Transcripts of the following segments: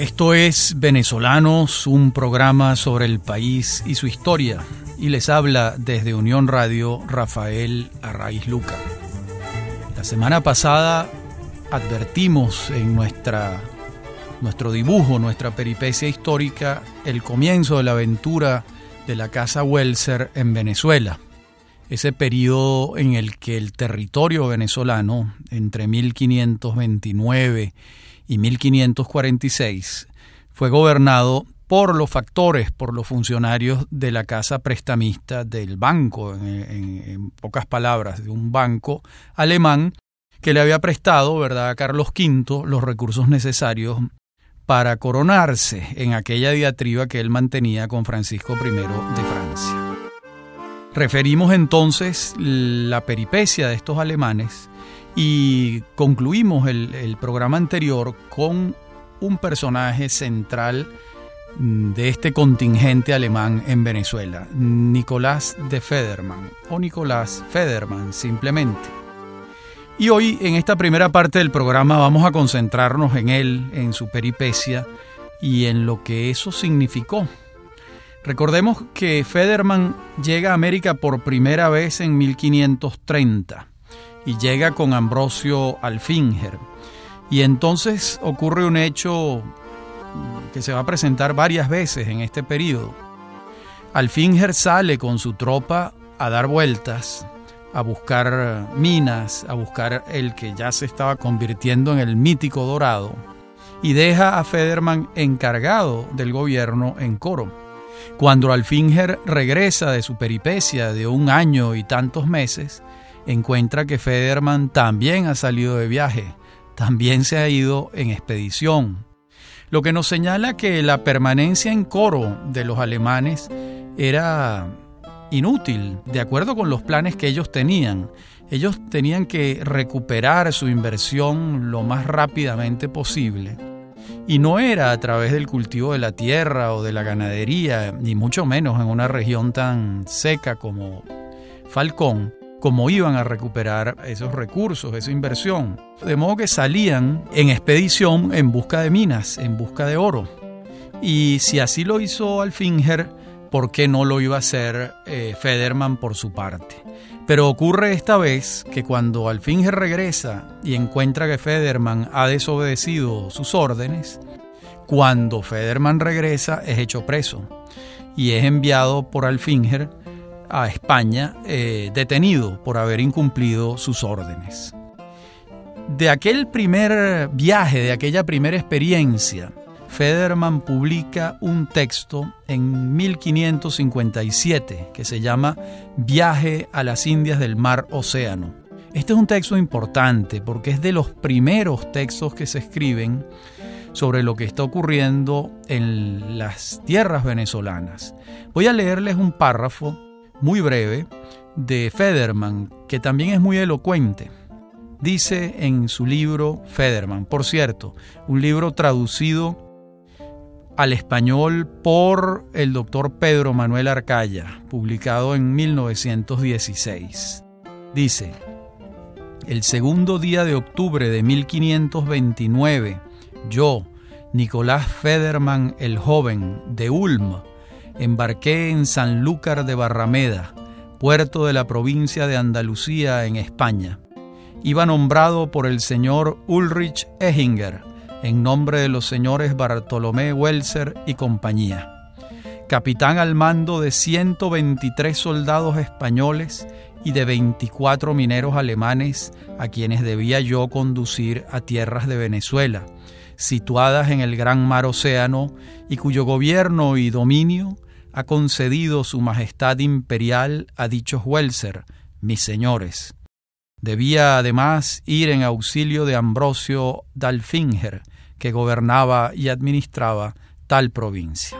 Esto es Venezolanos, un programa sobre el país y su historia. Y les habla desde Unión Radio Rafael Arraiz Luca. La semana pasada advertimos en nuestra, nuestro dibujo, nuestra peripecia histórica, el comienzo de la aventura de la Casa Welser en Venezuela. Ese periodo en el que el territorio venezolano, entre 1529 y 1546 fue gobernado por los factores, por los funcionarios de la casa prestamista del banco, en, pocas palabras, de un banco alemán que le había prestado, ¿verdad?, a Carlos V los recursos necesarios para coronarse en aquella diatriba que él mantenía con Francisco I de Francia. Referimos entonces la peripecia de estos alemanes y concluimos el, programa anterior con un personaje central mm, de este contingente alemán en Venezuela, Nicolás de Federman, o Nicolás Federman simplemente. Y hoy en esta primera parte del programa vamos a concentrarnos en él, en su peripecia y en lo que eso significó. Recordemos que Federman llega a América por primera vez en 1530 y llega con Ambrosio Alfinger. Y entonces ocurre un hecho que se va a presentar varias veces en este periodo. Alfinger sale con su tropa a dar vueltas, a buscar minas, a buscar el que ya se estaba convirtiendo en el mítico dorado, y deja a Federman encargado del gobierno en Coro. Cuando Alfinger regresa de su peripecia de un año y tantos meses, encuentra que Federman también ha salido de viaje, también se ha ido en expedición, lo que nos señala que la permanencia en coro de los alemanes era inútil, de acuerdo con los planes que ellos tenían. Ellos tenían que recuperar su inversión lo más rápidamente posible. Y no era a través del cultivo de la tierra o de la ganadería, ni mucho menos en una región tan seca como Falcón, cómo iban a recuperar esos recursos, esa inversión. De modo que salían en expedición en busca de minas, en busca de oro. Y si así lo hizo Alfinger, ¿por qué no lo iba a hacer eh, Federman por su parte? Pero ocurre esta vez que cuando Alfinger regresa y encuentra que Federman ha desobedecido sus órdenes, cuando Federman regresa es hecho preso y es enviado por Alfinger a España eh, detenido por haber incumplido sus órdenes. De aquel primer viaje, de aquella primera experiencia, Federman publica un texto en 1557 que se llama Viaje a las Indias del Mar Océano. Este es un texto importante porque es de los primeros textos que se escriben sobre lo que está ocurriendo en las tierras venezolanas. Voy a leerles un párrafo muy breve de Federman, que también es muy elocuente. Dice en su libro Federman, por cierto, un libro traducido al español por el doctor Pedro Manuel Arcaya, publicado en 1916. Dice, el segundo día de octubre de 1529, yo, Nicolás Federman el joven, de Ulm, embarqué en Sanlúcar de Barrameda, puerto de la provincia de Andalucía en España. Iba nombrado por el señor Ulrich Ehinger, en nombre de los señores Bartolomé Welser y compañía. Capitán al mando de 123 soldados españoles y de 24 mineros alemanes a quienes debía yo conducir a tierras de Venezuela, situadas en el gran mar océano y cuyo gobierno y dominio ha concedido su majestad imperial a dichos Welser, mis señores. Debía además ir en auxilio de Ambrosio Dalfinger, que gobernaba y administraba tal provincia.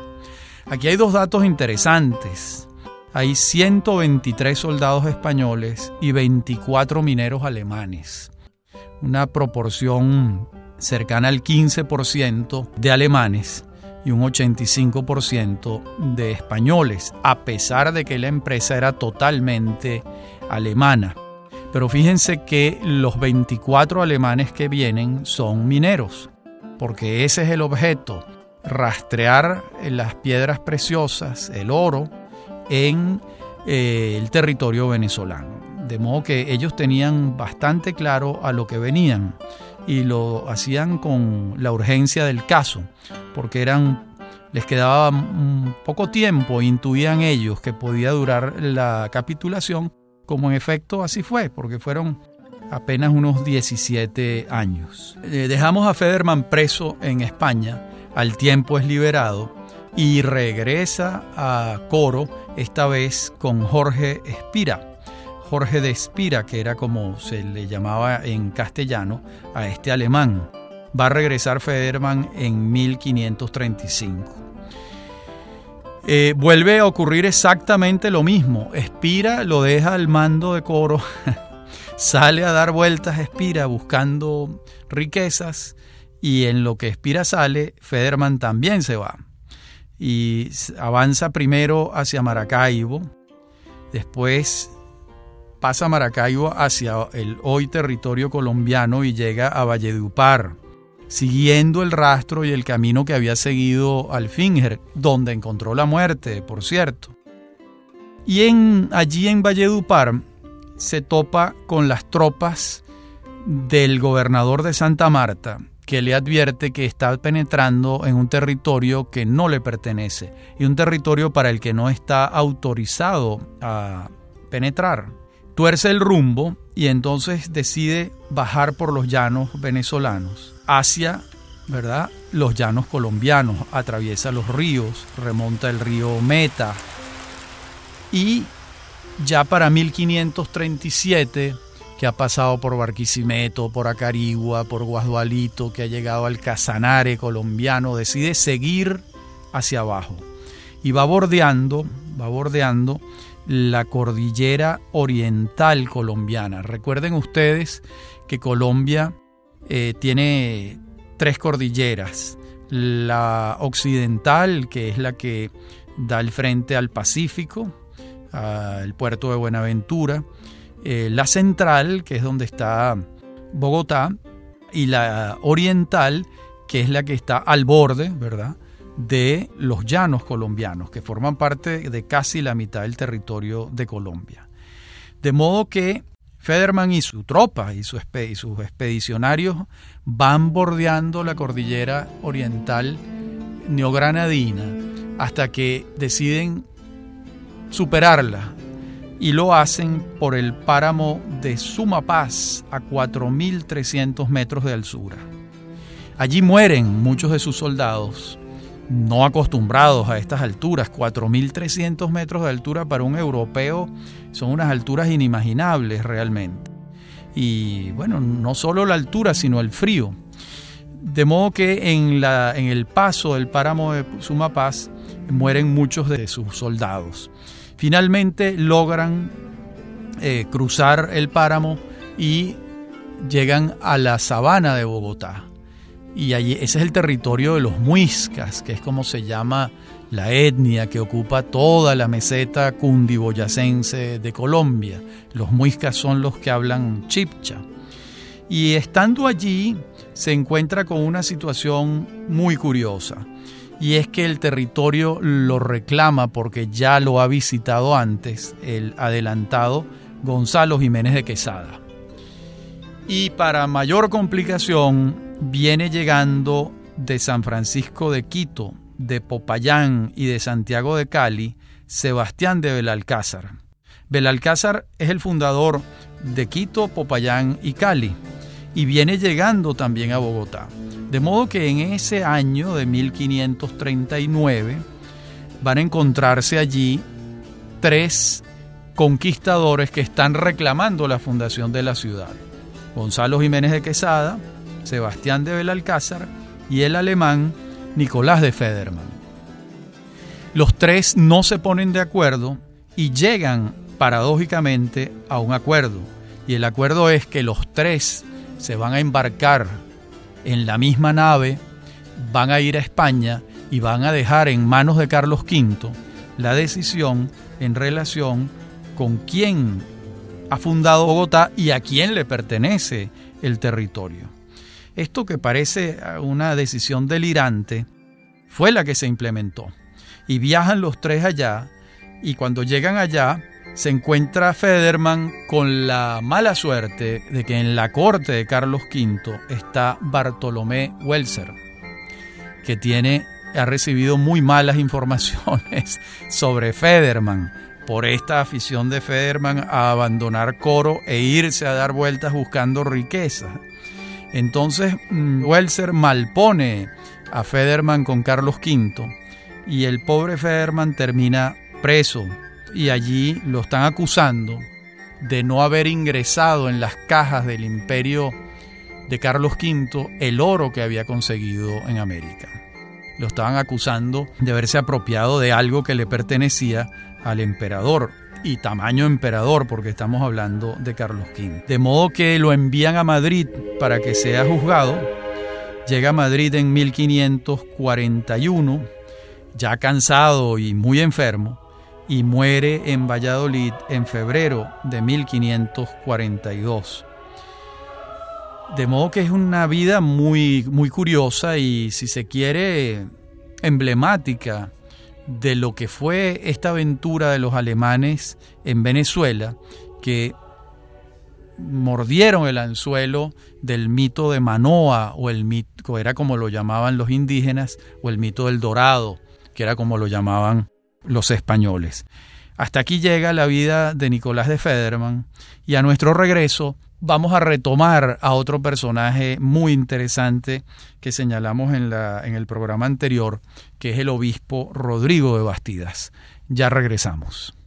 Aquí hay dos datos interesantes. Hay 123 soldados españoles y 24 mineros alemanes. Una proporción cercana al 15% de alemanes y un 85% de españoles, a pesar de que la empresa era totalmente alemana. Pero fíjense que los 24 alemanes que vienen son mineros. porque ese es el objeto, rastrear las piedras preciosas, el oro, en eh, el territorio venezolano. De modo que ellos tenían bastante claro a lo que venían y lo hacían con la urgencia del caso, porque eran les quedaba poco tiempo, intuían ellos que podía durar la capitulación, como en efecto así fue, porque fueron apenas unos 17 años. Eh, dejamos a Federman preso en España, al tiempo es liberado y regresa a Coro, esta vez con Jorge Espira. Jorge de Espira, que era como se le llamaba en castellano a este alemán. Va a regresar Federman en 1535. Eh, vuelve a ocurrir exactamente lo mismo. Espira lo deja al mando de coro, sale a dar vueltas Espira buscando riquezas y en lo que Espira sale, Federman también se va. Y avanza primero hacia Maracaibo, después pasa Maracaibo hacia el hoy territorio colombiano y llega a Valledupar siguiendo el rastro y el camino que había seguido Alfinger, donde encontró la muerte, por cierto. Y en, allí en Valledupar se topa con las tropas del gobernador de Santa Marta, que le advierte que está penetrando en un territorio que no le pertenece y un territorio para el que no está autorizado a penetrar. Tuerce el rumbo y entonces decide bajar por los llanos venezolanos hacia ¿verdad? los llanos colombianos, atraviesa los ríos, remonta el río Meta y ya para 1537 que ha pasado por Barquisimeto, por Acarigua, por Guadualito, que ha llegado al Casanare colombiano, decide seguir hacia abajo y va bordeando, va bordeando la cordillera oriental colombiana. Recuerden ustedes que Colombia eh, tiene tres cordilleras. La occidental, que es la que da el frente al Pacífico, al puerto de Buenaventura. Eh, la central, que es donde está Bogotá. Y la oriental, que es la que está al borde, ¿verdad? De los llanos colombianos, que forman parte de casi la mitad del territorio de Colombia. De modo que Federman y su tropa y, sus expedicionarios van bordeando la cordillera oriental neogranadina hasta que deciden superarla y lo hacen por el páramo de Sumapaz a 4.300 metros de altura. Allí mueren muchos de sus soldados, no acostumbrados a estas alturas, 4.300 metros de altura para un europeo son unas alturas inimaginables realmente. Y bueno, no solo la altura, sino el frío. De modo que en, la, en el paso del páramo de Sumapaz mueren muchos de sus soldados. Finalmente logran eh, cruzar el páramo y llegan a la sabana de Bogotá. Y allí, ese es el territorio de los muiscas, que es como se llama la etnia que ocupa toda la meseta cundiboyacense de Colombia. Los muiscas son los que hablan chipcha. Y estando allí se encuentra con una situación muy curiosa. Y es que el territorio lo reclama porque ya lo ha visitado antes el adelantado Gonzalo Jiménez de Quesada. Y para mayor complicación, viene llegando de San Francisco de Quito, de Popayán y de Santiago de Cali, Sebastián de Belalcázar. Belalcázar es el fundador de Quito, Popayán y Cali, y viene llegando también a Bogotá. De modo que en ese año de 1539 van a encontrarse allí tres conquistadores que están reclamando la fundación de la ciudad. Gonzalo Jiménez de Quesada, Sebastián de Belalcázar y el alemán Nicolás de Federman. Los tres no se ponen de acuerdo y llegan paradójicamente a un acuerdo. Y el acuerdo es que los tres se van a embarcar en la misma nave, van a ir a España y van a dejar en manos de Carlos V la decisión en relación con quién ha fundado Bogotá y a quién le pertenece el territorio. Esto que parece una decisión delirante, fue la que se implementó. Y viajan los tres allá y cuando llegan allá se encuentra Federman con la mala suerte de que en la corte de Carlos V está Bartolomé Welser, que tiene ha recibido muy malas informaciones sobre Federman por esta afición de Federman a abandonar Coro e irse a dar vueltas buscando riqueza. Entonces mm, Welser malpone a Federman con Carlos V y el pobre Federman termina preso y allí lo están acusando de no haber ingresado en las cajas del imperio de Carlos V el oro que había conseguido en América. Lo estaban acusando de haberse apropiado de algo que le pertenecía al emperador y tamaño emperador porque estamos hablando de Carlos V. De modo que lo envían a Madrid para que sea juzgado. Llega a Madrid en 1541, ya cansado y muy enfermo, y muere en Valladolid en febrero de 1542. De modo que es una vida muy, muy curiosa y, si se quiere, emblemática de lo que fue esta aventura de los alemanes en Venezuela, que mordieron el anzuelo del mito de Manoa, o el mito, era como lo llamaban los indígenas, o el mito del Dorado, que era como lo llamaban los españoles. Hasta aquí llega la vida de Nicolás de Federman y a nuestro regreso vamos a retomar a otro personaje muy interesante que señalamos en, la, en el programa anterior, que es el obispo Rodrigo de Bastidas. Ya regresamos.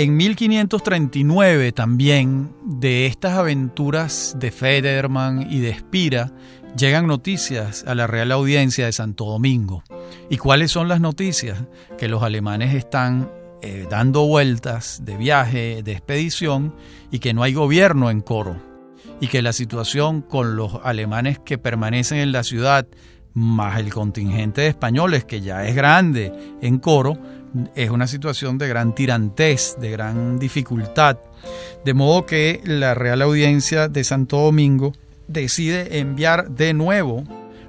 En 1539 también de estas aventuras de Federman y de Espira llegan noticias a la Real Audiencia de Santo Domingo. ¿Y cuáles son las noticias? Que los alemanes están eh, dando vueltas de viaje, de expedición y que no hay gobierno en Coro y que la situación con los alemanes que permanecen en la ciudad más el contingente de españoles que ya es grande en Coro es una situación de gran tirantez, de gran dificultad. De modo que la Real Audiencia de Santo Domingo decide enviar de nuevo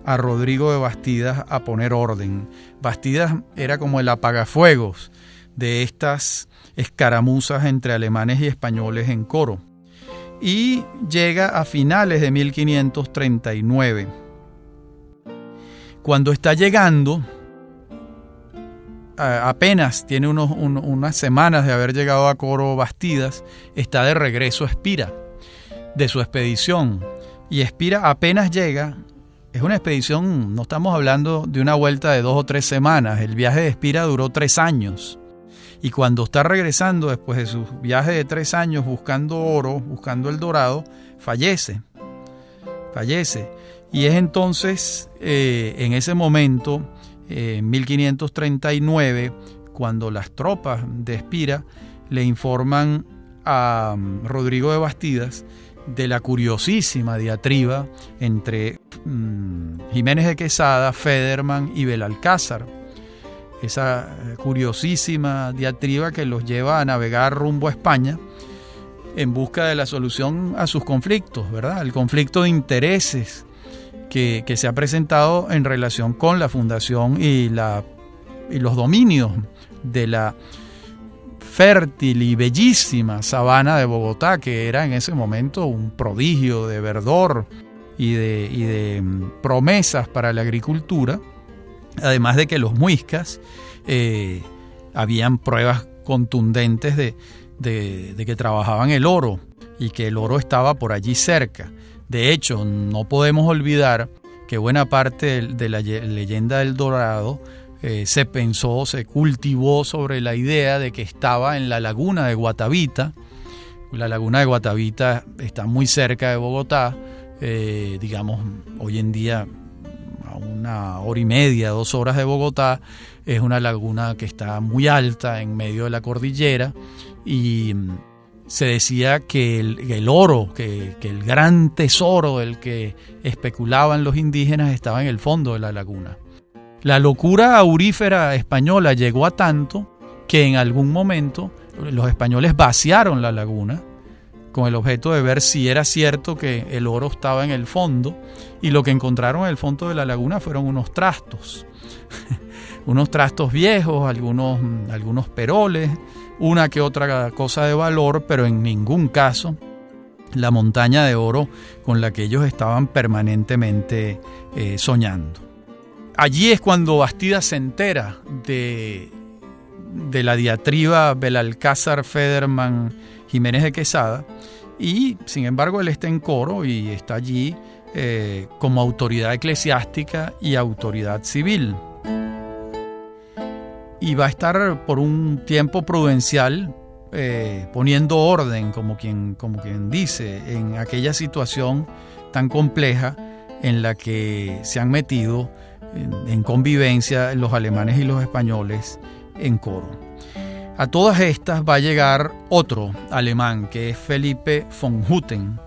a Rodrigo de Bastidas a poner orden. Bastidas era como el apagafuegos de estas escaramuzas entre alemanes y españoles en coro. Y llega a finales de 1539. Cuando está llegando, apenas tiene unos, unas semanas de haber llegado a Coro Bastidas, está de regreso a Espira, de su expedición. Y Espira apenas llega, es una expedición, no estamos hablando de una vuelta de dos o tres semanas, el viaje de Espira duró tres años. Y cuando está regresando después de su viaje de tres años buscando oro, buscando el dorado, fallece. Fallece. Y es entonces, eh, en ese momento, en 1539, cuando las tropas de Espira le informan a mm, Rodrigo de Bastidas de la curiosísima diatriba entre mm, Jiménez de Quesada, Federman y Belalcázar. Esa eh, curiosísima diatriba que los lleva a navegar rumbo a España en busca de la solución a sus conflictos, ¿verdad? El conflicto de intereses que, se ha presentado en relación con la fundación y, la, y los dominios de la fértil y bellísima sabana de Bogotá, que era en ese momento un prodigio de verdor y de, y de mm, promesas para la agricultura, además de que los muiscas eh, habían pruebas contundentes de, de que trabajaban el oro y que el oro estaba por allí cerca. De hecho, no podemos olvidar que buena parte de la leyenda del Dorado eh, se pensó, se cultivó sobre la idea de que estaba en la laguna de Guatavita. La laguna de Guatavita está muy cerca de Bogotá, eh, digamos, hoy en día a una hora y media, dos horas de Bogotá. Es una laguna que está muy alta en medio de la cordillera y se decía que el, oro, que, que, el gran tesoro del que especulaban los indígenas estaba en el fondo de la laguna. La locura aurífera española llegó a tanto que en algún momento los españoles vaciaron la laguna con el objeto de ver si era cierto que el oro estaba en el fondo y lo que encontraron en el fondo de la laguna fueron unos trastos, unos trastos viejos, algunos, algunos peroles, una que otra cosa de valor, pero en ningún caso la montaña de oro con la que ellos estaban permanentemente eh, soñando. Allí es cuando Bastida se entera de, de la diatriba Belalcázar Federman Jiménez de Quesada y sin embargo él está en coro y está allí eh, como autoridad eclesiástica y autoridad civil. Y va a estar por un tiempo prudencial eh, poniendo orden, como quien, como quien dice, en aquella situación tan compleja en la que se han metido en, convivencia los alemanes y los españoles en coro. A todas estas va a llegar otro alemán, que es Felipe von Hutten.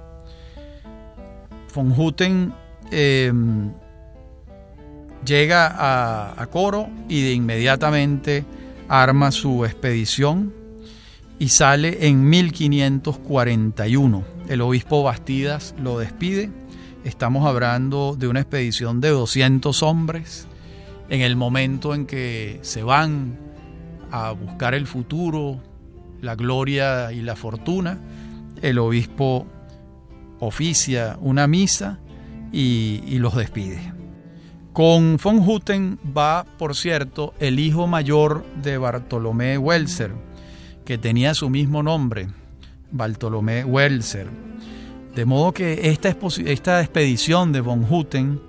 Von Hutten em, llega a, Coro y de inmediatamente arma su expedición y sale en 1541. El obispo Bastidas lo despide Estamos hablando de una expedición de 200 hombres en el momento en que se van a buscar el futuro, la gloria y la fortuna. El obispo oficia una misa y, los despide. Con von Hutten va, por cierto, el hijo mayor de Bartolomé Welser, que tenía su mismo nombre, Bartolomé Welser. De modo que esta, esta expedición de von Hutten,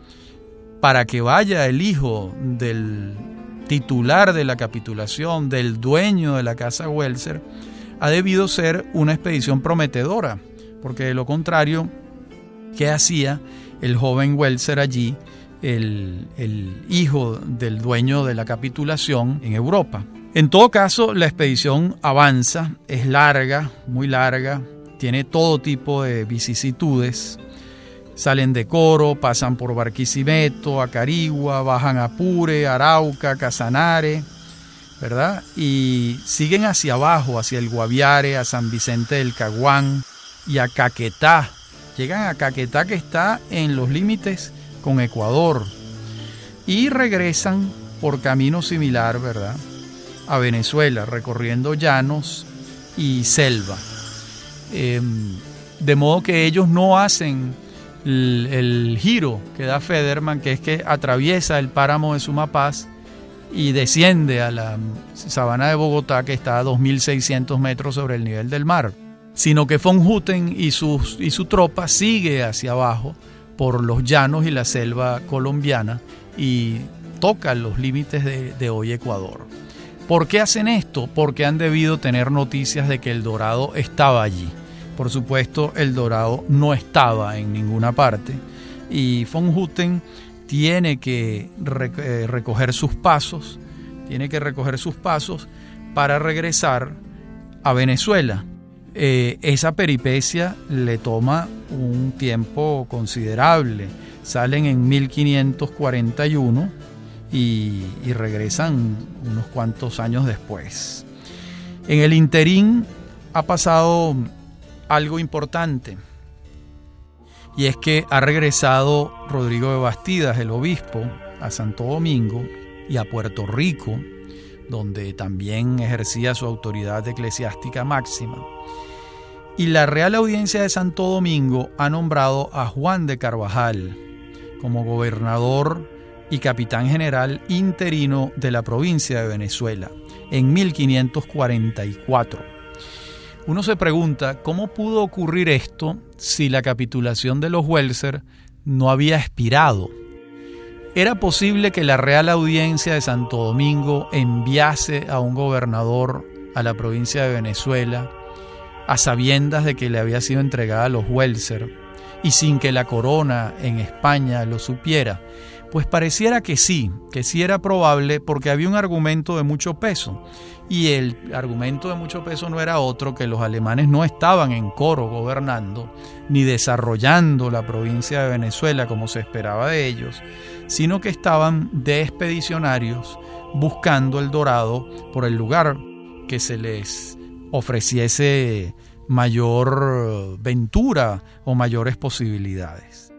para que vaya el hijo del titular de la capitulación, del dueño de la casa Welser, ha debido ser una expedición prometedora, porque de lo contrario, ¿qué hacía el joven Welser allí, el, hijo del dueño de la capitulación en Europa? En todo caso, la expedición avanza, es larga, muy larga, tiene todo tipo de vicisitudes. Salen de Coro, pasan por Barquisimeto, Acarigua, bajan a Pure, Arauca, Casanare, ¿verdad? Y siguen hacia abajo, hacia el Guaviare, a San Vicente del Caguán y a Caquetá. Llegan a Caquetá que está en los límites con Ecuador. Y regresan por camino similar, ¿verdad? A Venezuela, recorriendo llanos y selva. Em, de modo que ellos no hacen el, giro que da Federman, que es que atraviesa el páramo de Sumapaz y desciende a la sabana de Bogotá, que está a 2.600 metros sobre el nivel del mar, sino que von Hutten y, sus, y su tropa sigue hacia abajo por los llanos y la selva colombiana y toca los límites de, hoy Ecuador. ¿Por qué hacen esto? Porque han debido tener noticias de que el Dorado estaba allí. Por supuesto, el dorado no estaba en ninguna parte y von Hutten tiene que eh, recoger sus pasos, tiene que recoger sus pasos para regresar a Venezuela. Eh, esa peripecia le toma un tiempo considerable. Salen en 1541 y, y regresan unos cuantos años después. En el interín ha pasado algo importante. Y es que ha regresado Rodrigo de Bastidas, el obispo, a Santo Domingo y a Puerto Rico, donde también ejercía su autoridad eclesiástica máxima. Y la Real Audiencia de Santo Domingo ha nombrado a Juan de Carvajal como gobernador y capitán general interino de la provincia de Venezuela en 1544. Uno se pregunta cómo pudo ocurrir esto si la capitulación de los Welser no había expirado. ¿Era posible que la Real Audiencia de Santo Domingo enviase a un gobernador a la provincia de Venezuela a sabiendas de que le había sido entregada a los Welser y sin que la corona en España lo supiera? Pues pareciera que sí, que sí era probable porque había un argumento de mucho peso. Y el argumento de mucho peso no era otro que los alemanes no estaban en coro gobernando ni desarrollando la provincia de Venezuela como se esperaba de ellos, sino que estaban de expedicionarios buscando el dorado por el lugar que se les ofreciese mayor ventura o mayores posibilidades.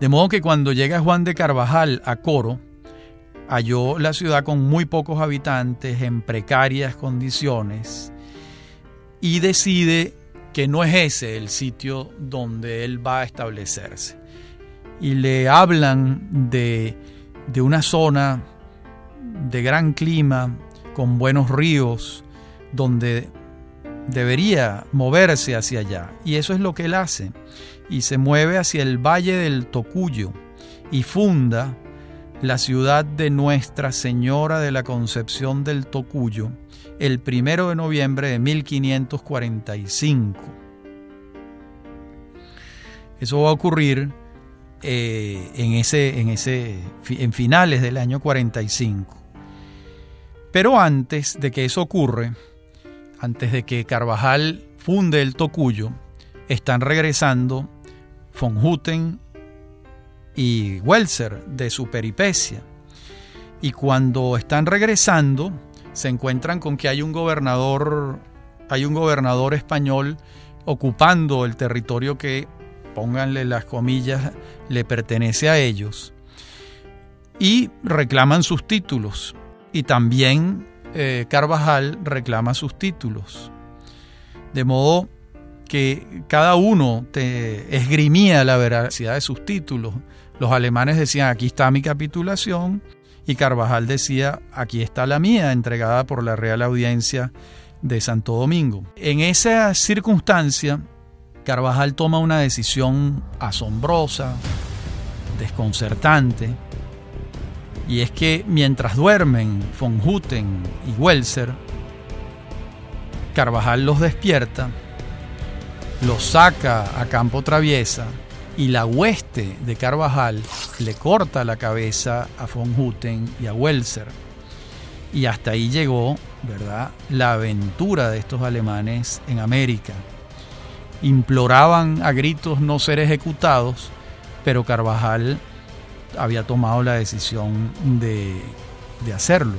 De modo que cuando llega Juan de Carvajal a Coro, halló la ciudad con muy pocos habitantes, en precarias condiciones, y decide que no es ese el sitio donde él va a establecerse. Y le hablan de, de una zona de gran clima, con buenos ríos, donde debería moverse hacia allá. Y eso es lo que él hace. Y se mueve hacia el valle del Tocuyo y funda la ciudad de Nuestra Señora de la Concepción del Tocuyo el primero de noviembre de 1545. Eso va a ocurrir eh, en, ese, en, ese, en finales del año 45. Pero antes de que eso ocurre, antes de que Carvajal funde el Tocuyo, están regresando von Hutten y Welser de su peripecia. Y cuando están regresando, se encuentran con que hay un gobernador, hay un gobernador español ocupando el territorio que, pónganle las comillas, le pertenece a ellos. Y reclaman sus títulos. Y también eh, Carvajal reclama sus títulos. De modo que cada uno te esgrimía la veracidad de sus títulos. Los alemanes decían, aquí está mi capitulación, y Carvajal decía, aquí está la mía, entregada por la Real Audiencia de Santo Domingo. En esa circunstancia, Carvajal toma una decisión asombrosa, desconcertante, y es que mientras duermen von Hutten y Welser, Carvajal los despierta, los saca a campo traviesa y la hueste de Carvajal le corta la cabeza a von Hutten y a Welser. Y hasta ahí llegó, ¿verdad?, la aventura de estos alemanes en América. Imploraban a gritos no ser ejecutados, pero Carvajal había tomado la decisión de, hacerlo.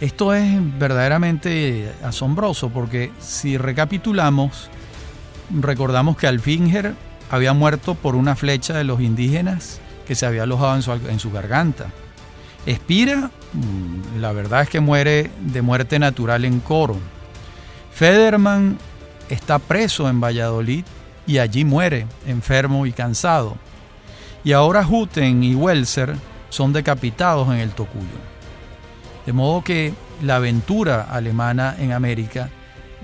Esto es verdaderamente asombroso porque si recapitulamos, recordamos que Alfinger había muerto por una flecha de los indígenas que se había alojado en su, en su garganta. Espira, mm, la verdad es que muere de muerte natural en Coro. Federman está preso en Valladolid y allí muere, enfermo y cansado y ahora Hutten y Welser son decapitados en el Tocuyo. De modo que la aventura alemana en América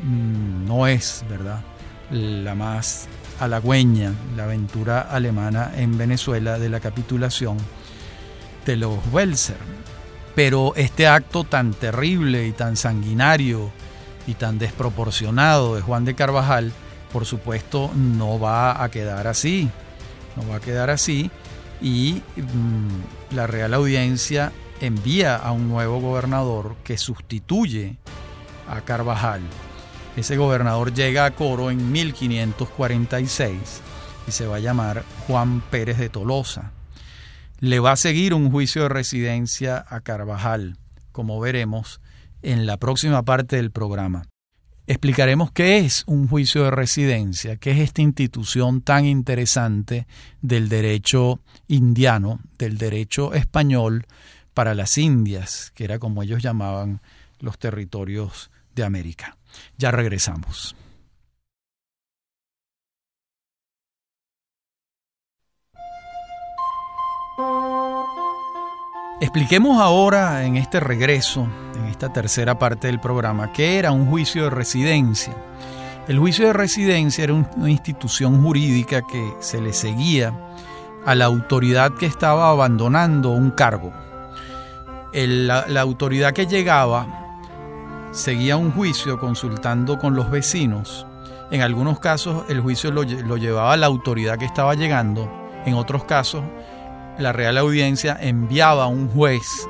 mm, no es, ¿verdad?, la más halagüeña, la aventura alemana en Venezuela de la capitulación de los Welser. Pero este acto tan terrible y tan sanguinario y tan desproporcionado de Juan de Carvajal, por supuesto, no va a quedar así no va a quedar así y mm, la Real Audiencia envía a un nuevo gobernador que sustituye a Carvajal. Ese gobernador llega a Coro en 1546 y se va a llamar Juan Pérez de Tolosa. Le va a seguir un juicio de residencia a Carvajal, como veremos en la próxima parte del programa explicaremos qué es un juicio de residencia, qué es esta institución tan interesante del derecho indiano, del derecho español para las Indias, que era como ellos llamaban los territorios de América. Ya regresamos. Expliquemos ahora en este regreso, esta tercera parte del programa, qué era un juicio de residencia. El juicio de residencia era una institución jurídica que se le seguía a la autoridad que estaba abandonando un cargo. la, la autoridad que llegaba seguía un juicio consultando con los vecinos En algunos casos el juicio lo, lo llevaba la autoridad que estaba llegando, en otros casos la Real Audiencia enviaba a un juez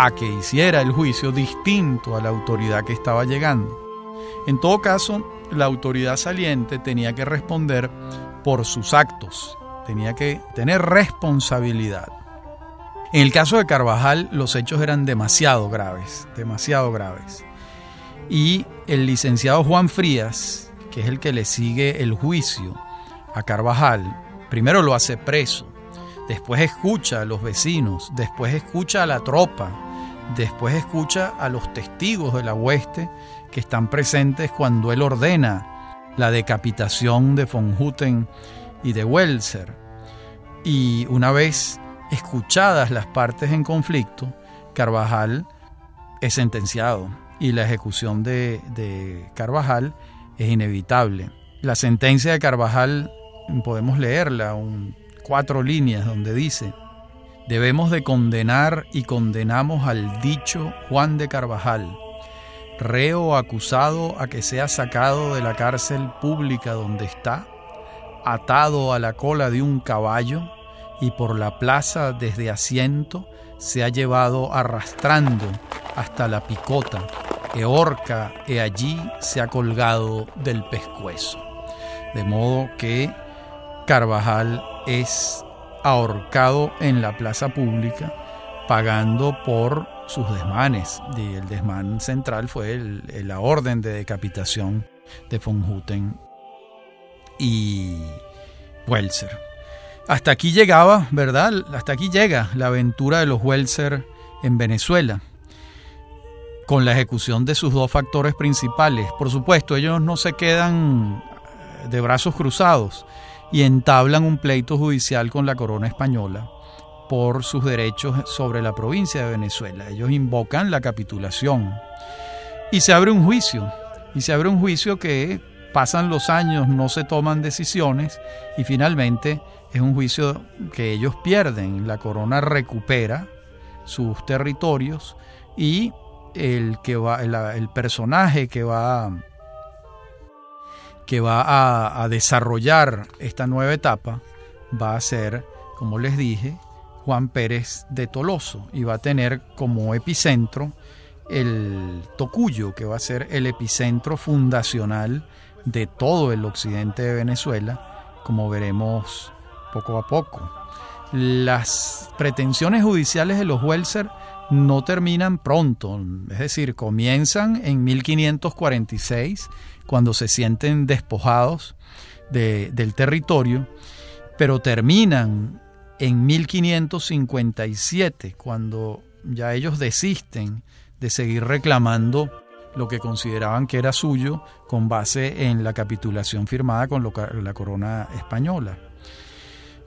a que hiciera el juicio distinto a la autoridad que estaba llegando. En todo caso, la autoridad saliente tenía que responder por sus actos, tenía que tener responsabilidad. En el caso de Carvajal, los hechos eran demasiado graves, demasiado graves. Y el licenciado Juan Frías, que es el que le sigue el juicio a Carvajal, primero lo hace preso, después escucha a los vecinos, después escucha a la tropa, después escucha a los testigos de la hueste que están presentes cuando él ordena la decapitación de von Hutten y de Welser. Y una vez escuchadas las partes en conflicto, Carvajal es sentenciado y la ejecución de, de Carvajal es inevitable. La sentencia de Carvajal podemos leerla, un, cuatro líneas donde dice, debemos de condenar y condenamos al dicho Juan de Carvajal, reo acusado a que sea sacado de la cárcel pública donde está, atado a la cola de un caballo y por la plaza desde asiento se ha llevado arrastrando hasta la picota, que horca e allí se ha colgado del pescuezo. De modo que Carvajal es ahorcado en la plaza pública pagando por sus desmanes. Y el desmán central fue la orden de decapitación de von Hutten y Welser. Hasta aquí llegaba, ¿verdad? Hasta aquí llega la aventura de los Welser en Venezuela, con la ejecución de sus dos factores principales. Por supuesto, ellos no se quedan de brazos cruzados y entablan un pleito judicial con la corona española por sus derechos sobre la provincia de Venezuela. Ellos invocan la capitulación y se abre un juicio. Y se abre un juicio que pasan los años, no se toman decisiones y finalmente es un juicio que ellos pierden. La corona recupera sus territorios y el, que va, el, personaje que va, que va a, desarrollar esta nueva etapa va a ser, como les dije, Juan Pérez de Toloso y va a tener como epicentro el Tocuyo, que va a ser el epicentro fundacional de todo el occidente de Venezuela, como veremos poco a poco. Las pretensiones judiciales de los Welser no terminan pronto, es decir, comienzan en 1546, cuando se sienten despojados del territorio, pero terminan en 1557, cuando ya ellos desisten de seguir reclamando lo que consideraban que era suyo con base en la capitulación firmada con la corona española.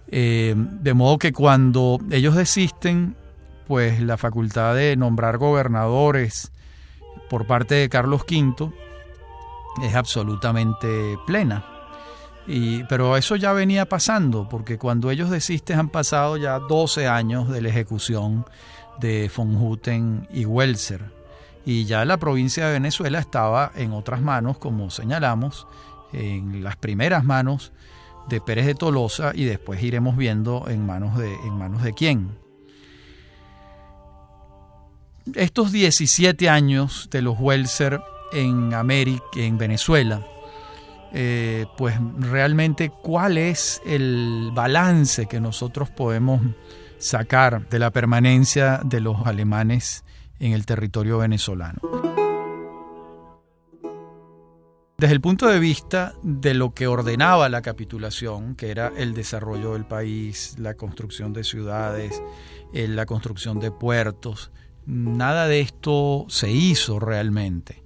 Eh, de modo que cuando ellos desisten, pues la facultad de nombrar gobernadores por parte de Carlos V es absolutamente plena pero eso ya venía pasando, porque cuando ellos desisten han pasado ya 12 años de la ejecución de von Hutten y Welser. Y ya la provincia de Venezuela estaba en otras manos, como señalamos, en las primeras manos de Pérez de Tolosa y después iremos viendo en manos de, en manos de quién. Estos 17 años de los Welser en América, en Venezuela, eh, pues realmente cuál es el balance que nosotros podemos sacar de la permanencia de los alemanes en el territorio venezolano. Desde el punto de vista de lo que ordenaba la capitulación, que era el desarrollo del país, la construcción de ciudades, eh, la construcción de puertos, nada de esto se hizo realmente.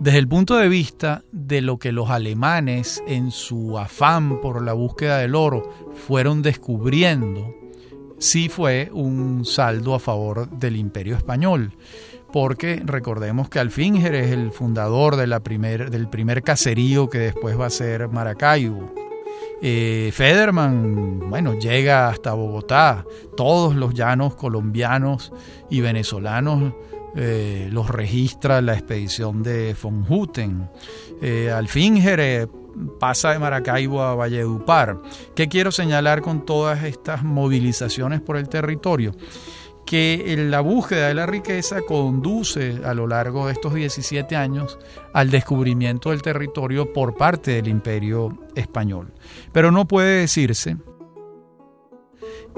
Desde el punto de vista de lo que los alemanes en su afán por la búsqueda del oro fueron descubriendo, sí fue un saldo a favor del imperio español, porque recordemos que Alfinger es el fundador de la del primer caserío que después va a ser Maracaibo. Eh, Federman, bueno, llega hasta Bogotá, todos los llanos colombianos y venezolanos eh, los registra la expedición de von Hutten. Eh, Alfinger eh, pasa de Maracaibo a Valledupar. ¿Qué quiero señalar con todas estas movilizaciones por el territorio? Que la búsqueda de la riqueza conduce a lo largo de estos 17 años al descubrimiento del territorio por parte del imperio español. Pero no puede decirse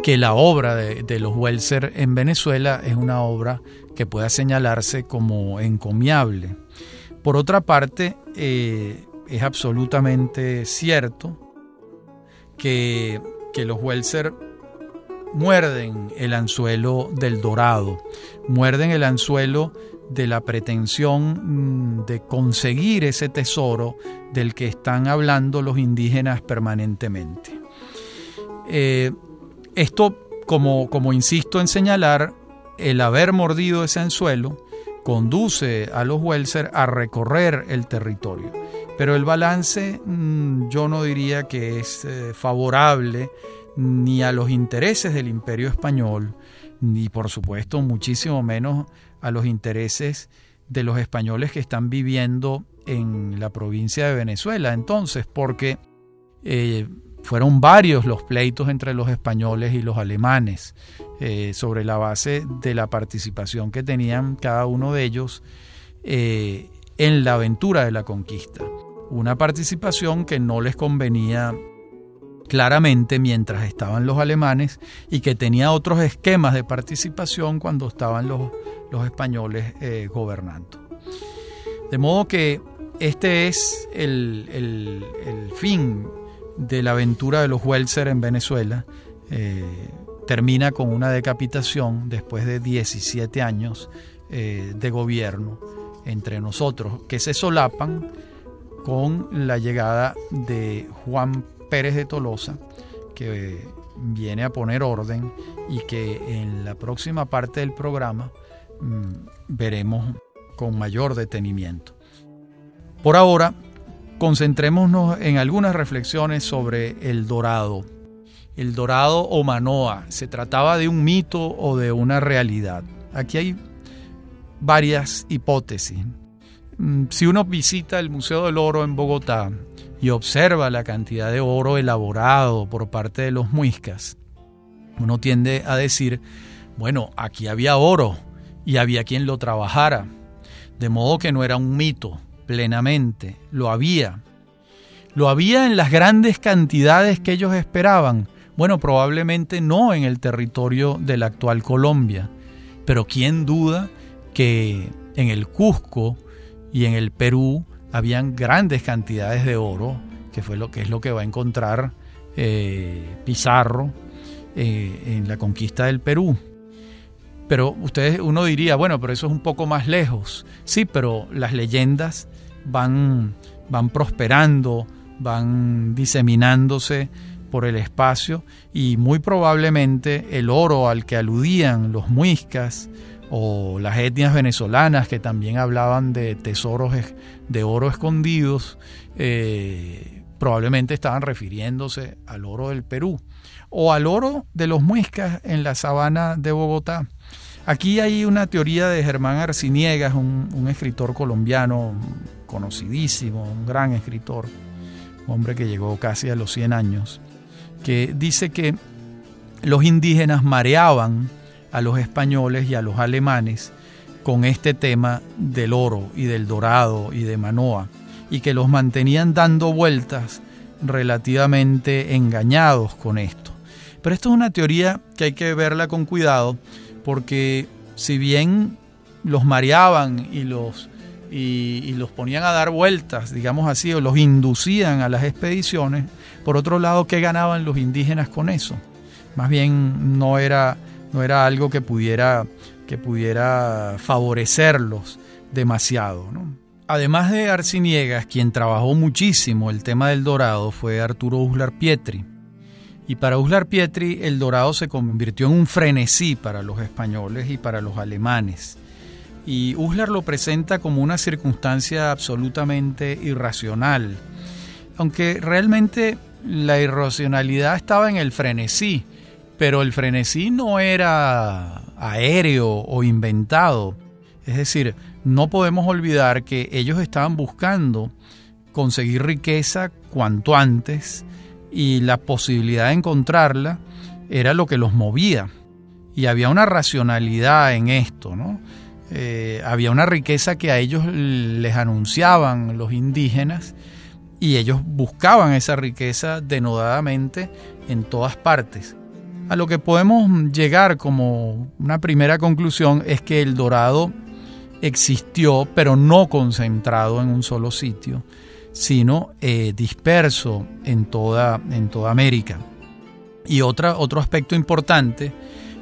que la obra de, los Welser en Venezuela es una obra que pueda señalarse como encomiable. Por otra parte, eh, es absolutamente cierto que, que los Welser muerden el anzuelo del dorado, muerden el anzuelo de la pretensión mm, de conseguir ese tesoro del que están hablando los indígenas permanentemente. Eh, esto, como, como insisto en señalar, el haber mordido ese anzuelo conduce a los Welser a recorrer el territorio. Pero el balance mm, yo no diría que es eh, favorable ni a los intereses del imperio español, ni por supuesto muchísimo menos a los intereses de los españoles que están viviendo en la provincia de Venezuela entonces, porque eh, fueron varios los pleitos entre los españoles y los alemanes eh, sobre la base de la participación que tenían cada uno de ellos eh, en la aventura de la conquista. Una participación que no les convenía claramente mientras estaban los alemanes y que tenía otros esquemas de participación cuando estaban los, los españoles eh, gobernando. De modo que este es el, el, fin de la aventura de los Welser en Venezuela. Eh, termina con una decapitación después de 17 años eh, de gobierno entre nosotros, que se solapan con la llegada de Juan Pérez de Tolosa, que viene a poner orden y que en la próxima parte del programa mm, veremos con mayor detenimiento. Por ahora, concentrémonos en algunas reflexiones sobre el dorado. El dorado o manoa, ¿se trataba de un mito o de una realidad? Aquí hay varias hipótesis. Mm, si uno visita el Museo del Oro en Bogotá, y observa la cantidad de oro elaborado por parte de los muiscas, uno tiende a decir, bueno, aquí había oro y había quien lo trabajara, de modo que no era un mito, plenamente, lo había. ¿Lo había en las grandes cantidades que ellos esperaban? Bueno, probablemente no en el territorio de la actual Colombia, pero quién duda que en el Cusco y en el Perú habían grandes cantidades de oro, que fue lo que es lo que va a encontrar eh, Pizarro eh, en la conquista del Perú. Pero ustedes, uno diría, bueno, pero eso es un poco más lejos. Sí, pero las leyendas van, van prosperando, van diseminándose por el espacio y muy probablemente el oro al que aludían los muiscas o las etnias venezolanas que también hablaban de tesoros de oro escondidos, eh, probablemente estaban refiriéndose al oro del Perú o al oro de los muiscas en la sabana de Bogotá. Aquí hay una teoría de Germán Arciniegas, un, un escritor colombiano conocidísimo, un gran escritor, un hombre que llegó casi a los 100 años, que dice que los indígenas mareaban a los españoles y a los alemanes con este tema del oro y del dorado y de Manoa, y que los mantenían dando vueltas relativamente engañados con esto. Pero esto es una teoría que hay que verla con cuidado, porque si bien los mareaban y los, y, los ponían a dar vueltas, digamos así, o los inducían a las expediciones, por otro lado, ¿qué ganaban los indígenas con eso? Más bien no era no era algo que pudiera, que pudiera favorecerlos demasiado. Además de Arciniegas, quien trabajó muchísimo el tema del dorado fue Arturo Uslar Pietri. Y para Uslar Pietri el dorado se convirtió en un frenesí para los españoles y para los alemanes. Y Uslar lo presenta como una circunstancia absolutamente irracional, aunque realmente la irracionalidad estaba en el frenesí pero el frenesí no era aéreo o inventado. Es decir, no podemos olvidar que ellos estaban buscando conseguir riqueza cuanto antes y la posibilidad de encontrarla era lo que los movía. Y había una racionalidad en esto, ¿no? Eh, había una riqueza que a ellos les anunciaban los indígenas y ellos buscaban esa riqueza denodadamente en todas partes. A lo que podemos llegar como una primera conclusión es que el dorado existió, pero no concentrado en un solo sitio, sino eh, disperso en toda, en toda América. Y otro aspecto importante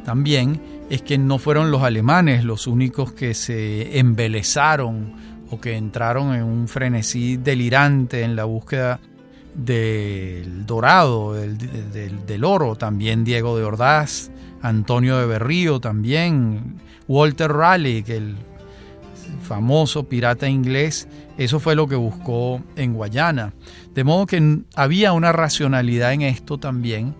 también es que no fueron los alemanes los únicos que se embelezaron o que entraron en un frenesí delirante en la búsqueda del dorado, del, del oro, también Diego de Ordaz, Antonio de Berrío también, Walter Raleigh, el famoso pirata inglés, eso fue lo que buscó en Guayana. De modo que había una racionalidad en esto también,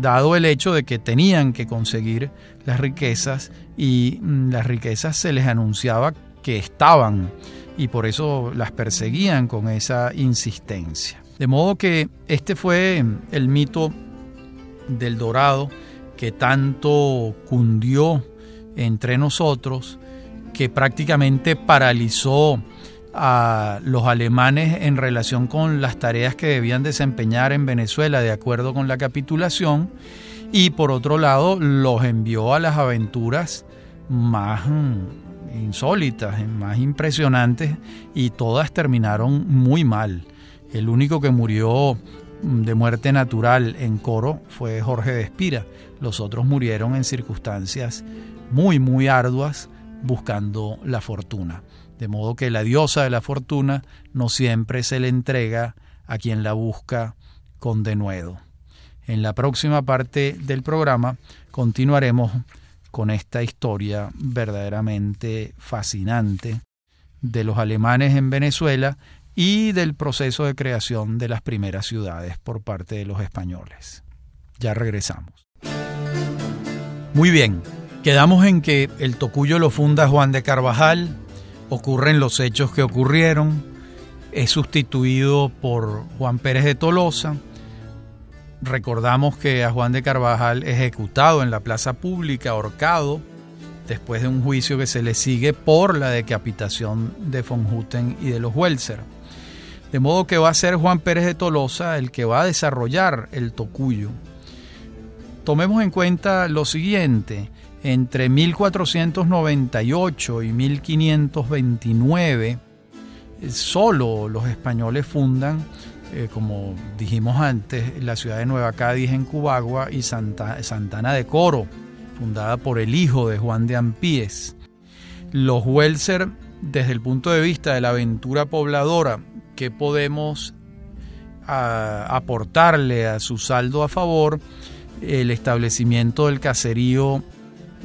dado el hecho de que tenían que conseguir las riquezas y las riquezas se les anunciaba que estaban y por eso las perseguían con esa insistencia. De modo que este fue el mito del dorado que tanto cundió entre nosotros que prácticamente paralizó a los alemanes en relación con las tareas que debían desempeñar en Venezuela de acuerdo con la capitulación y por otro lado los envió a las aventuras más mm, insólitas, más impresionantes y todas terminaron muy mal. El único que murió mm, de muerte natural en coro fue Jorge de Espira. Los otros murieron en circunstancias muy, muy arduas buscando la fortuna. De modo que la diosa de la fortuna no siempre se le entrega a quien la busca con denuedo. En la próxima parte del programa continuaremos con esta historia verdaderamente fascinante de los alemanes en Venezuela y del proceso de creación de las primeras ciudades por parte de los españoles. Ya regresamos. Muy bien, Quedamos en que el Tocuyo lo funda Juan de Carvajal, ocurren los hechos que ocurrieron, es sustituido por Juan Pérez de Tolosa. Recordamos que a Juan de Carvajal ejecutado en la plaza pública, ahorcado, después de un juicio que se le sigue por la decapitación de von Hutten y de los Welser. De modo que va a ser Juan Pérez de Tolosa el que va a desarrollar el Tocuyo. Tomemos en cuenta lo siguiente, entre 1498 y 1529, eh, solo los españoles fundan, eh, como dijimos antes, la ciudad de Nueva Cádiz en Cubagua y Santa, Santana de Coro, fundada por el hijo de Juan de Ampíes. Los Welser, desde el punto de vista de la aventura pobladora, ¿qué podemos aportarle a su saldo a favor? El establecimiento del caserío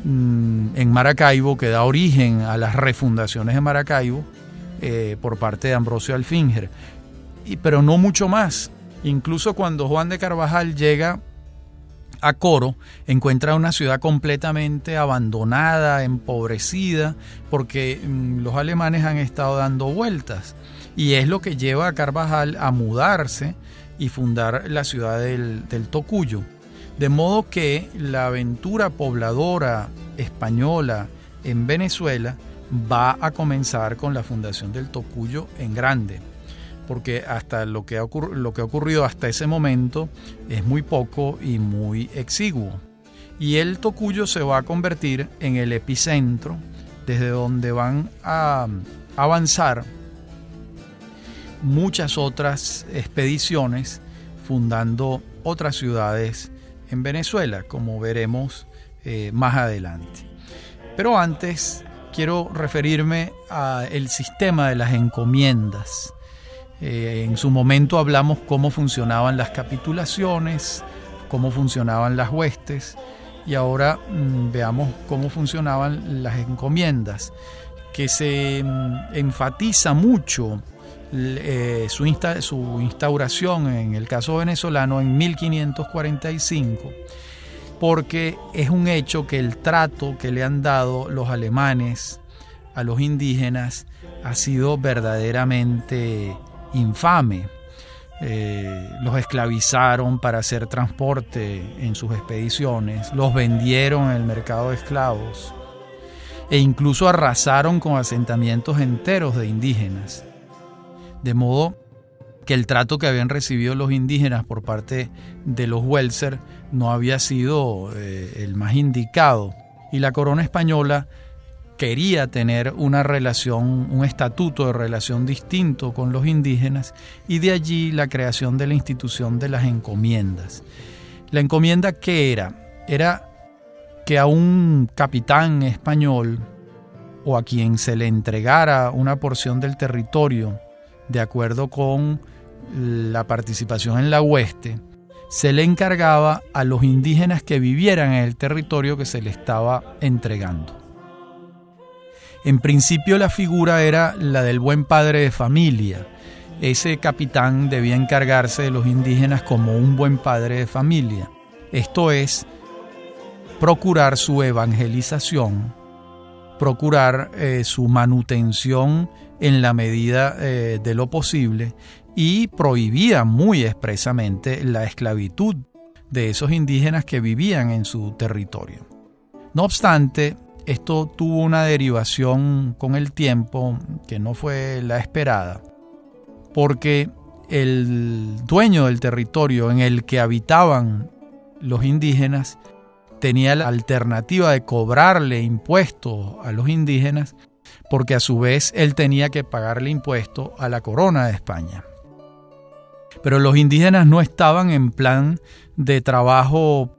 Mm, en Maracaibo que da origen a las refundaciones de Maracaibo eh, por parte de Ambrosio Alfinger. Y, pero no mucho más. Incluso cuando Juan de Carvajal llega a Coro, encuentra una ciudad completamente abandonada, empobrecida, porque mm, los alemanes han estado dando vueltas. Y es lo que lleva a Carvajal a mudarse y fundar la ciudad del, del Tocuyo. De modo que la aventura pobladora española en Venezuela va a comenzar con la fundación del Tocuyo en grande, porque hasta lo que ha, ocurrido hasta ese momento es muy poco y muy exiguo. Y el Tocuyo se va a convertir en el epicentro desde donde van a avanzar muchas otras expediciones fundando otras ciudades en Venezuela, como veremos eh, más adelante. Pero antes quiero referirme al sistema de las encomiendas. Eh, en su momento hablamos cómo funcionaban las capitulaciones, cómo funcionaban las huestes y ahora mm, veamos cómo funcionaban las encomiendas, que se mm, enfatiza mucho eh, su, su instauración en el caso venezolano en 1545, porque es un hecho que el trato que le han dado los alemanes a los indígenas ha sido verdaderamente infame. Eh, los esclavizaron para hacer transporte en sus expediciones, los vendieron en el mercado de esclavos e incluso arrasaron con asentamientos enteros de indígenas. De modo que el trato que habían recibido los indígenas por parte de los Welser no había sido eh, el más indicado y la corona española quería tener una relación, un estatuto de relación distinto con los indígenas y de allí la creación de la institución de las encomiendas. La encomienda qué era? Era que a un capitán español o a quien se le entregara una porción del territorio de acuerdo con la participación en la hueste, se le encargaba a los indígenas que vivieran en el territorio que se le estaba entregando. En principio la figura era la del buen padre de familia. Ese capitán debía encargarse de los indígenas como un buen padre de familia. Esto es, procurar su evangelización, procurar eh, su manutención en la medida eh, de lo posible y prohibía muy expresamente la esclavitud de esos indígenas que vivían en su territorio. No obstante, esto tuvo una derivación con el tiempo que no fue la esperada, porque el dueño del territorio en el que habitaban los indígenas tenía la alternativa de cobrarle impuestos a los indígenas, porque a su vez él tenía que pagarle impuestos a la corona de España. Pero los indígenas no estaban en plan de trabajo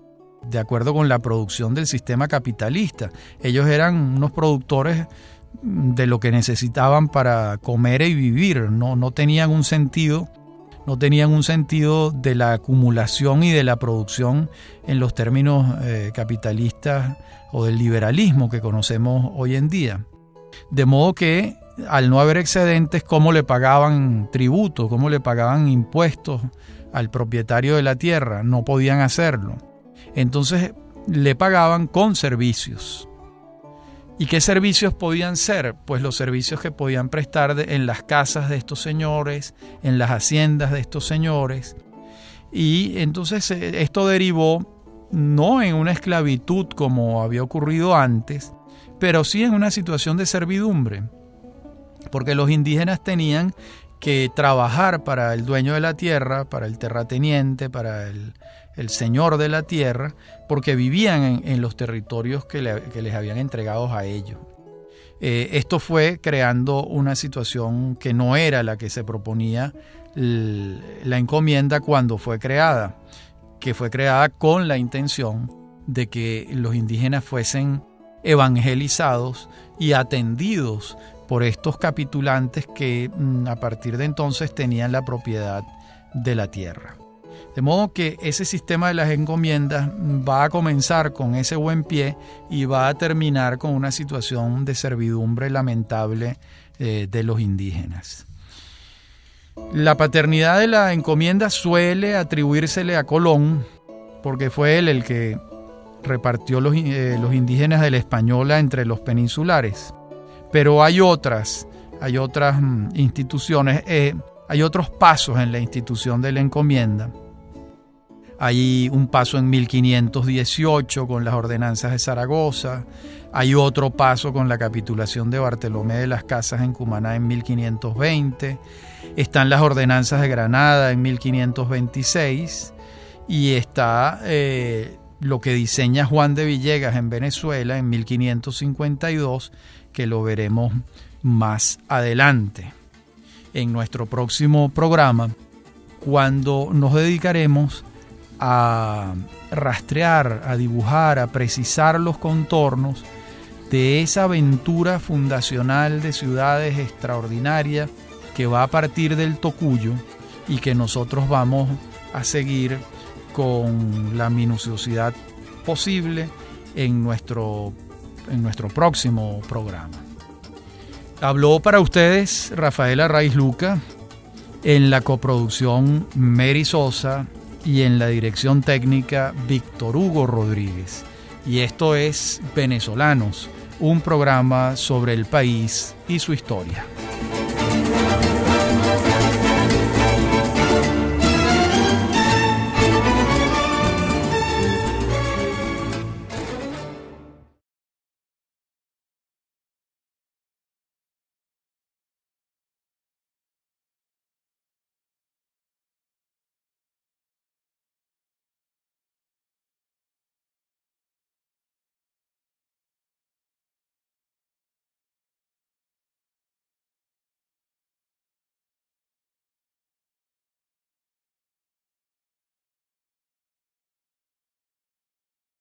de acuerdo con la producción del sistema capitalista. Ellos eran unos productores de lo que necesitaban para comer y vivir, no, no tenían un sentido no tenían un sentido de la acumulación y de la producción en los términos eh, capitalistas o del liberalismo que conocemos hoy en día. De modo que al no haber excedentes, ¿cómo le pagaban tributo? ¿Cómo le pagaban impuestos al propietario de la tierra? No podían hacerlo. Entonces le pagaban con servicios. ¿Y qué servicios podían ser? Pues los servicios que podían prestar en las casas de estos señores, en las haciendas de estos señores. Y entonces eh, esto derivó no en una esclavitud como había ocurrido antes, pero sí en una situación de servidumbre porque los indígenas tenían que trabajar para el dueño de la tierra, para el terrateniente, para el, señor de la tierra, porque vivían en, los territorios que, les habían entregado a ellos. Eh, esto fue creando una situación que no era la que se proponía la encomienda cuando fue creada, que fue creada con la intención de que los indígenas fuesen evangelizados y atendidos por estos capitulantes que mm, a partir de entonces tenían la propiedad de la tierra. De modo que ese sistema de las encomiendas va a comenzar con ese buen pie y va a terminar con una situación de servidumbre lamentable eh, de los indígenas. La paternidad de la encomienda suele atribuírsele a Colón, porque fue él el que repartió los, eh, los indígenas de la española entre los peninsulares. Pero hay otras, hay otras mm, instituciones, eh, hay otros pasos en la institución de la encomienda. Hay un paso en 1518 con las ordenanzas de Zaragoza, hay otro paso con la capitulación de Bartolomé de las Casas en Cumaná en 1520, están las ordenanzas de Granada en 1526 y está eh, lo que diseña Juan de Villegas en Venezuela en 1552 que lo veremos más adelante en nuestro próximo programa, cuando nos dedicaremos a rastrear, a dibujar, a precisar los contornos de esa aventura fundacional de ciudades extraordinaria que va a partir del Tocuyo y que nosotros vamos a seguir con la minuciosidad posible en nuestro en nuestro próximo programa. Habló para ustedes Rafaela Raiz Luca en la coproducción Mary Sosa y en la dirección técnica Víctor Hugo Rodríguez. Y esto es Venezolanos, un programa sobre el país y su historia.